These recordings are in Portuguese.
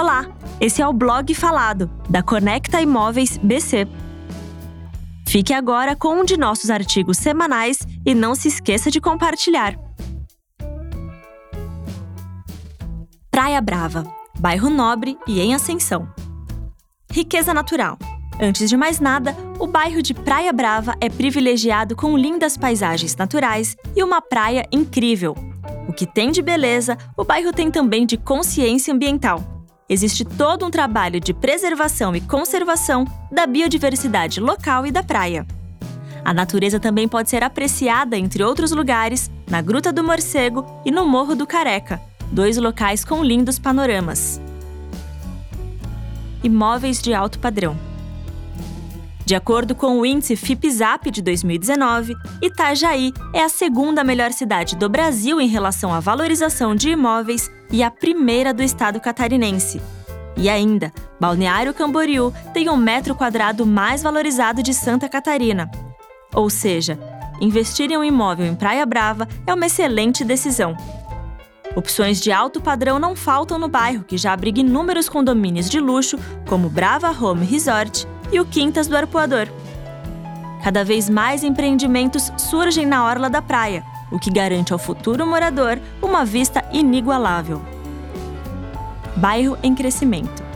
Olá, esse é o blog falado da Conecta Imóveis BC. Fique agora com um de nossos artigos semanais e não se esqueça de compartilhar. Praia Brava, bairro nobre e em ascensão. Riqueza natural. Antes de mais nada, o bairro de Praia Brava é privilegiado com lindas paisagens naturais e uma praia incrível. O que tem de beleza, o bairro tem também de consciência ambiental. Existe todo um trabalho de preservação e conservação da biodiversidade local e da praia. A natureza também pode ser apreciada, entre outros lugares, na Gruta do Morcego e no Morro do Careca, dois locais com lindos panoramas. Imóveis de alto padrão. De acordo com o índice FIPZAP de 2019, Itajaí é a segunda melhor cidade do Brasil em relação à valorização de imóveis e a primeira do estado catarinense. E ainda, Balneário Camboriú tem um metro quadrado mais valorizado de Santa Catarina. Ou seja, investir em um imóvel em Praia Brava é uma excelente decisão. Opções de alto padrão não faltam no bairro, que já abriga inúmeros condomínios de luxo, como Brava Home Resort, e o Quintas do Arpoador. Cada vez mais empreendimentos surgem na orla da praia, o que garante ao futuro morador uma vista inigualável. Bairro em crescimento.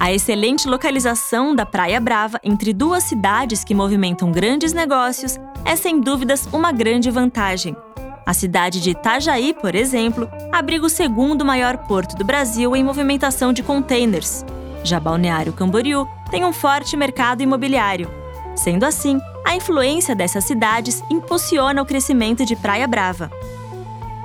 A excelente localização da Praia Brava entre duas cidades que movimentam grandes negócios é sem dúvidas uma grande vantagem. A cidade de Itajaí, por exemplo, abriga o segundo maior porto do Brasil em movimentação de containers, já Balneário Camboriú tem um forte mercado imobiliário. Sendo assim, a influência dessas cidades impulsiona o crescimento de Praia Brava.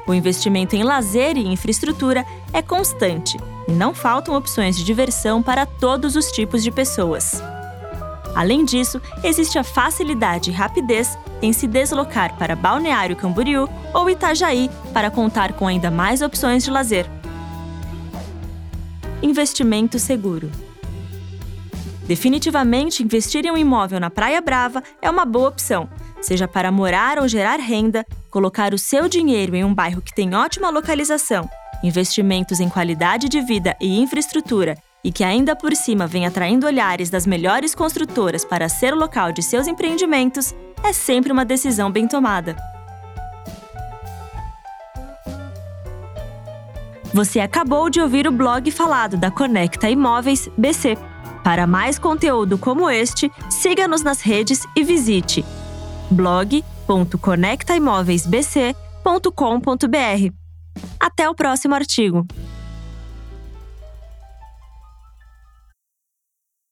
O investimento em lazer e infraestrutura é constante e não faltam opções de diversão para todos os tipos de pessoas. Além disso, existe a facilidade e rapidez em se deslocar para Balneário Camboriú ou Itajaí para contar com ainda mais opções de lazer investimento seguro. Definitivamente, investir em um imóvel na Praia Brava é uma boa opção, seja para morar ou gerar renda, colocar o seu dinheiro em um bairro que tem ótima localização, investimentos em qualidade de vida e infraestrutura e que ainda por cima vem atraindo olhares das melhores construtoras para ser o local de seus empreendimentos, é sempre uma decisão bem tomada. Você acabou de ouvir o blog falado da Conecta Imóveis BC. Para mais conteúdo como este, siga-nos nas redes e visite blog.conectaimoveisbc.com.br. Até o próximo artigo.